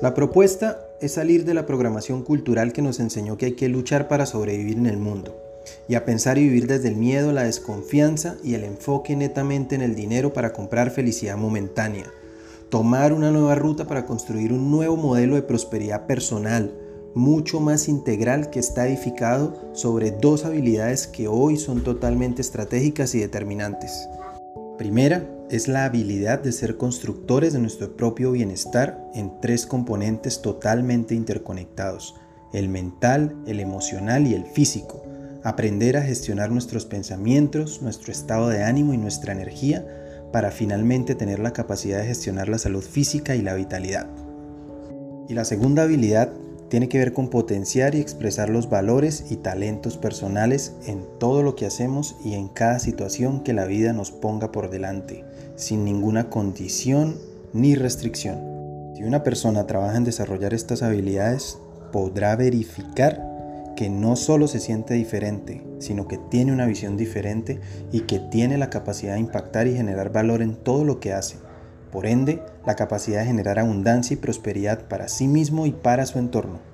La propuesta es salir de la programación cultural que nos enseñó que hay que luchar para sobrevivir en el mundo y a pensar y vivir desde el miedo, la desconfianza y el enfoque netamente en el dinero para comprar felicidad momentánea. Tomar una nueva ruta para construir un nuevo modelo de prosperidad personal, mucho más integral que está edificado sobre dos habilidades que hoy son totalmente estratégicas y determinantes. Primera es la habilidad de ser constructores de nuestro propio bienestar en tres componentes totalmente interconectados, el mental, el emocional y el físico. Aprender a gestionar nuestros pensamientos, nuestro estado de ánimo y nuestra energía para finalmente tener la capacidad de gestionar la salud física y la vitalidad. Y la segunda habilidad tiene que ver con potenciar y expresar los valores y talentos personales en todo lo que hacemos y en cada situación que la vida nos ponga por delante, sin ninguna condición ni restricción. Si una persona trabaja en desarrollar estas habilidades, podrá verificar que no solo se siente diferente, sino que tiene una visión diferente y que tiene la capacidad de impactar y generar valor en todo lo que hace. Por ende, la capacidad de generar abundancia y prosperidad para sí mismo y para su entorno.